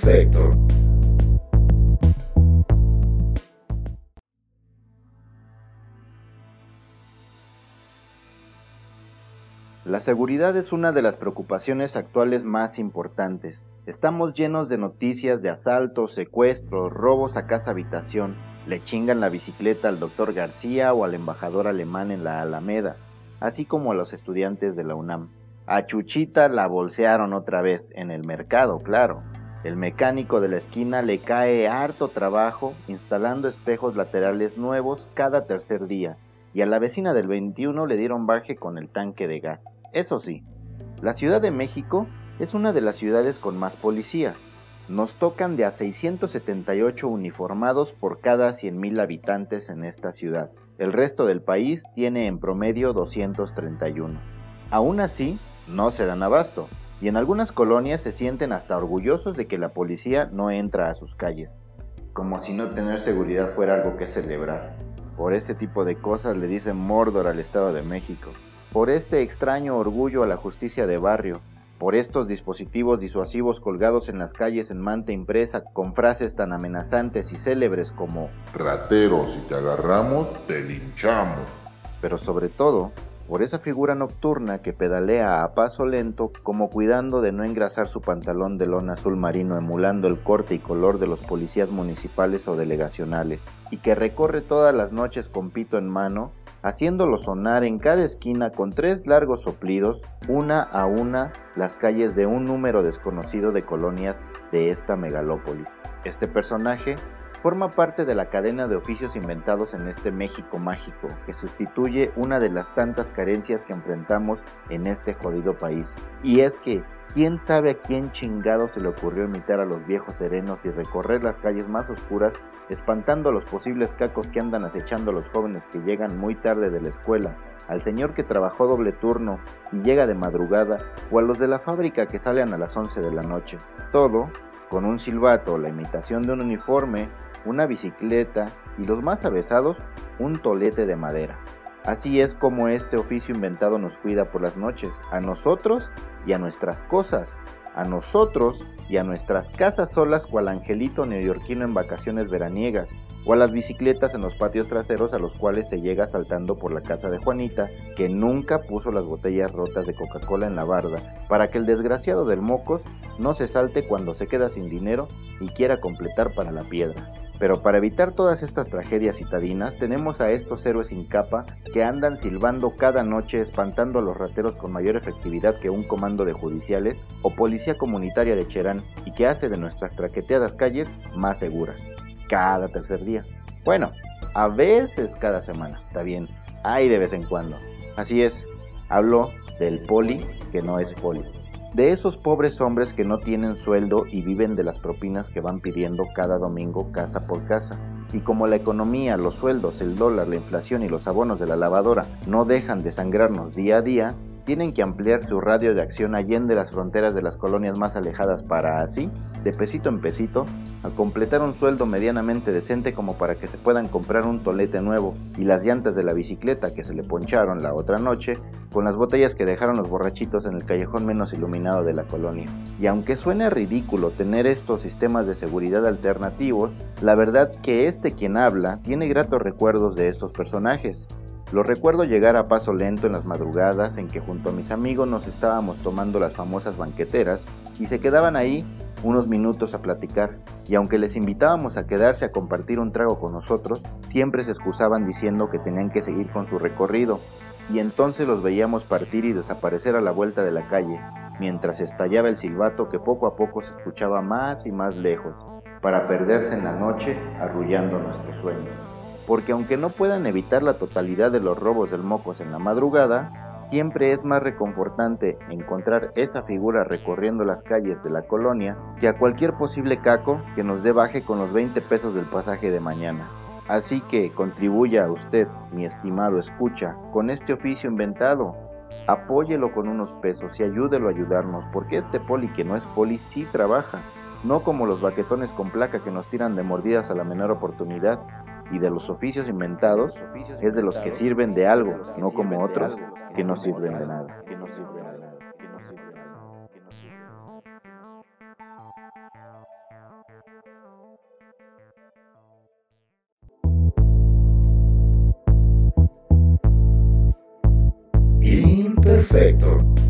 perfecto. La seguridad es una de las preocupaciones actuales más importantes. Estamos llenos de noticias de asaltos, secuestros, robos a casa habitación. Le chingan la bicicleta al doctor García o al embajador alemán en la Alameda, así como a los estudiantes de la UNAM. A Chuchita la bolsearon otra vez, en el mercado, claro. El mecánico de la esquina le cae harto trabajo instalando espejos laterales nuevos cada tercer día, y a la vecina del 21 le dieron baje con el tanque de gas. Eso sí, la Ciudad de México es una de las ciudades con más policía. Nos tocan de a 678 uniformados por cada 100.000 habitantes en esta ciudad. El resto del país tiene en promedio 231. Aún así, no se dan abasto, y en algunas colonias se sienten hasta orgullosos de que la policía no entra a sus calles, como si no tener seguridad fuera algo que celebrar. Por ese tipo de cosas le dicen Mordor al Estado de México por este extraño orgullo a la justicia de barrio, por estos dispositivos disuasivos colgados en las calles en manta impresa con frases tan amenazantes y célebres como Ratero, si te agarramos, te linchamos. Pero sobre todo, por esa figura nocturna que pedalea a paso lento como cuidando de no engrasar su pantalón de lona azul marino emulando el corte y color de los policías municipales o delegacionales, y que recorre todas las noches con pito en mano haciéndolo sonar en cada esquina con tres largos soplidos, una a una, las calles de un número desconocido de colonias de esta megalópolis. Este personaje forma parte de la cadena de oficios inventados en este México mágico, que sustituye una de las tantas carencias que enfrentamos en este jodido país. Y es que ¿Quién sabe a quién chingado se le ocurrió imitar a los viejos serenos y recorrer las calles más oscuras, espantando a los posibles cacos que andan acechando a los jóvenes que llegan muy tarde de la escuela, al señor que trabajó doble turno y llega de madrugada, o a los de la fábrica que salen a las 11 de la noche? Todo con un silbato, la imitación de un uniforme, una bicicleta y los más avesados, un tolete de madera. Así es como este oficio inventado nos cuida por las noches, a nosotros y a nuestras cosas, a nosotros y a nuestras casas solas cual angelito neoyorquino en vacaciones veraniegas, o a las bicicletas en los patios traseros a los cuales se llega saltando por la casa de Juanita, que nunca puso las botellas rotas de Coca-Cola en la barda, para que el desgraciado del Mocos no se salte cuando se queda sin dinero y quiera completar para la piedra. Pero para evitar todas estas tragedias citadinas, tenemos a estos héroes sin capa que andan silbando cada noche espantando a los rateros con mayor efectividad que un comando de judiciales o policía comunitaria de Cherán y que hace de nuestras traqueteadas calles más seguras. Cada tercer día. Bueno, a veces cada semana, está bien, hay de vez en cuando. Así es, hablo del poli que no es poli de esos pobres hombres que no tienen sueldo y viven de las propinas que van pidiendo cada domingo casa por casa. Y como la economía, los sueldos, el dólar, la inflación y los abonos de la lavadora no dejan de sangrarnos día a día, tienen que ampliar su radio de acción allende las fronteras de las colonias más alejadas para así, de pesito en pesito, a completar un sueldo medianamente decente como para que se puedan comprar un tolete nuevo y las llantas de la bicicleta que se le poncharon la otra noche con las botellas que dejaron los borrachitos en el callejón menos iluminado de la colonia. Y aunque suene ridículo tener estos sistemas de seguridad alternativos, la verdad que este quien habla tiene gratos recuerdos de estos personajes. Lo recuerdo llegar a paso lento en las madrugadas en que junto a mis amigos nos estábamos tomando las famosas banqueteras y se quedaban ahí unos minutos a platicar, y aunque les invitábamos a quedarse a compartir un trago con nosotros, siempre se excusaban diciendo que tenían que seguir con su recorrido, y entonces los veíamos partir y desaparecer a la vuelta de la calle, mientras estallaba el silbato que poco a poco se escuchaba más y más lejos, para perderse en la noche arrullando nuestro sueño porque aunque no puedan evitar la totalidad de los robos del mocos en la madrugada, siempre es más reconfortante encontrar esa figura recorriendo las calles de la colonia que a cualquier posible caco que nos dé baje con los 20 pesos del pasaje de mañana. Así que contribuya a usted, mi estimado escucha, con este oficio inventado. Apóyelo con unos pesos y ayúdelo a ayudarnos, porque este poli que no es poli sí trabaja, no como los baquetones con placa que nos tiran de mordidas a la menor oportunidad y de los oficios inventados es de los que sirven de algo, no como otros que no sirven de nada. Imperfecto.